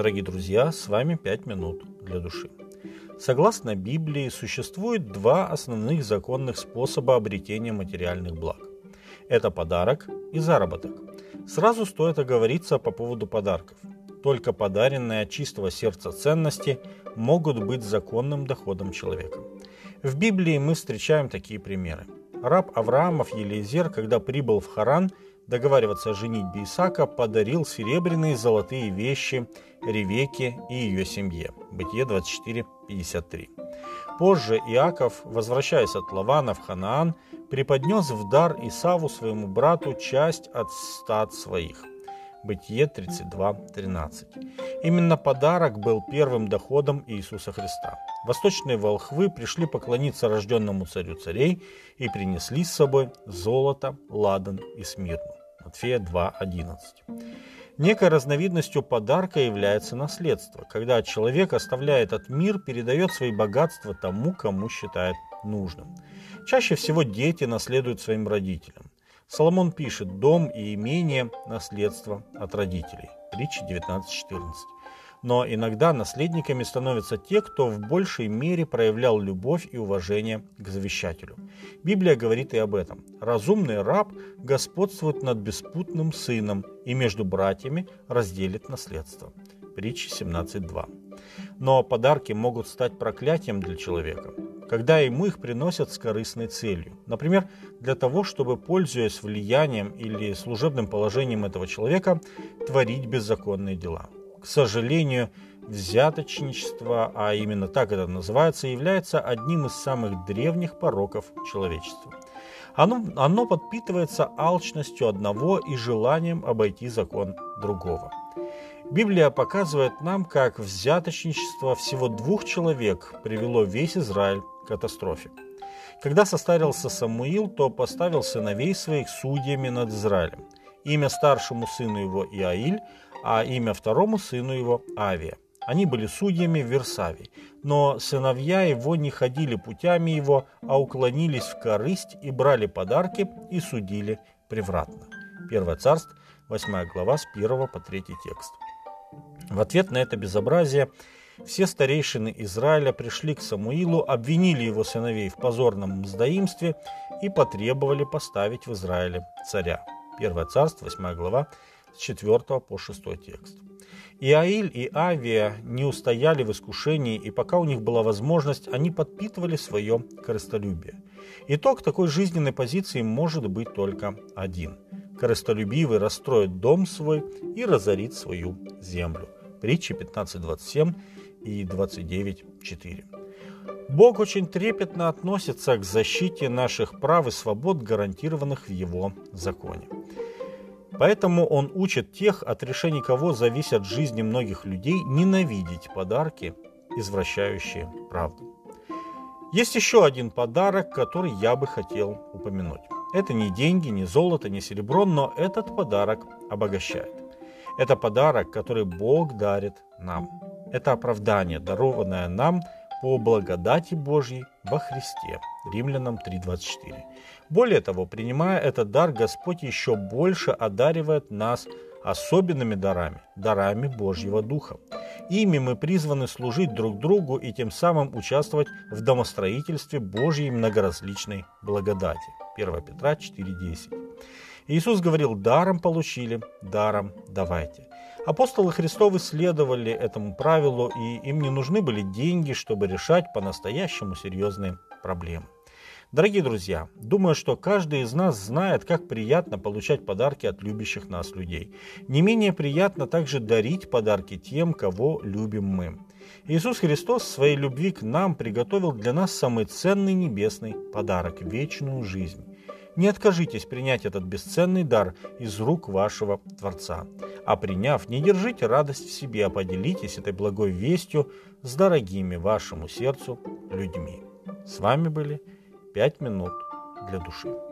Дорогие друзья, с вами «Пять минут для души». Согласно Библии, существует два основных законных способа обретения материальных благ. Это подарок и заработок. Сразу стоит оговориться по поводу подарков. Только подаренные от чистого сердца ценности могут быть законным доходом человека. В Библии мы встречаем такие примеры. Раб Авраамов Елизер, когда прибыл в Харан – договариваться о женитьбе Исаака, подарил серебряные и золотые вещи Ревеке и ее семье. Бытие 24.53. Позже Иаков, возвращаясь от Лавана в Ханаан, преподнес в дар Исаву своему брату часть от стад своих. Бытие 32.13. Именно подарок был первым доходом Иисуса Христа. Восточные волхвы пришли поклониться рожденному царю царей и принесли с собой золото, ладан и смирну. Матфея 2.11. Некой разновидностью подарка является наследство, когда человек оставляет этот мир, передает свои богатства тому, кому считает нужным. Чаще всего дети наследуют своим родителям. Соломон пишет «дом и имение – наследство от родителей». Притча 19.14 но иногда наследниками становятся те, кто в большей мере проявлял любовь и уважение к завещателю. Библия говорит и об этом. Разумный раб господствует над беспутным сыном и между братьями разделит наследство. Притча 17.2. Но подарки могут стать проклятием для человека, когда ему их приносят с корыстной целью. Например, для того, чтобы, пользуясь влиянием или служебным положением этого человека, творить беззаконные дела. К сожалению, взяточничество, а именно так это называется, является одним из самых древних пороков человечества. Оно, оно подпитывается алчностью одного и желанием обойти закон другого. Библия показывает нам, как взяточничество всего двух человек привело весь Израиль к катастрофе. Когда состарился Самуил, то поставил сыновей своих судьями над Израилем. Имя старшему сыну его Иаиль, а имя второму сыну его Авия. Они были судьями в Версаве, но сыновья его не ходили путями его, а уклонились в корысть и брали подарки и судили превратно. Первое царство, 8 глава, с 1 по 3 текст. В ответ на это безобразие все старейшины Израиля пришли к Самуилу, обвинили его сыновей в позорном мздоимстве и потребовали поставить в Израиле царя. Первое царство, 8 глава, 4 по 6 текст. И Аиль, и Авия не устояли в искушении, и пока у них была возможность, они подпитывали свое корыстолюбие. Итог такой жизненной позиции может быть только один. Корыстолюбивый расстроит дом свой и разорит свою землю. Притчи 15.27 и 29.4. Бог очень трепетно относится к защите наших прав и свобод, гарантированных в Его законе. Поэтому он учит тех, от решений кого зависят жизни многих людей, ненавидеть подарки, извращающие правду. Есть еще один подарок, который я бы хотел упомянуть. Это не деньги, не золото, не серебро, но этот подарок обогащает. Это подарок, который Бог дарит нам. Это оправдание, дарованное нам по благодати Божьей во Христе. Римлянам 3.24. Более того, принимая этот дар, Господь еще больше одаривает нас особенными дарами, дарами Божьего Духа. Ими мы призваны служить друг другу и тем самым участвовать в домостроительстве Божьей многоразличной благодати. 1 Петра 4.10. Иисус говорил, даром получили, даром давайте. Апостолы Христовы следовали этому правилу, и им не нужны были деньги, чтобы решать по-настоящему серьезные проблемы. Дорогие друзья, думаю, что каждый из нас знает, как приятно получать подарки от любящих нас людей. Не менее приятно также дарить подарки тем, кого любим мы. Иисус Христос в своей любви к нам приготовил для нас самый ценный небесный подарок – вечную жизнь. Не откажитесь принять этот бесценный дар из рук вашего Творца. А приняв, не держите радость в себе, а поделитесь этой благой вестью с дорогими вашему сердцу людьми. С вами были «Пять минут для души».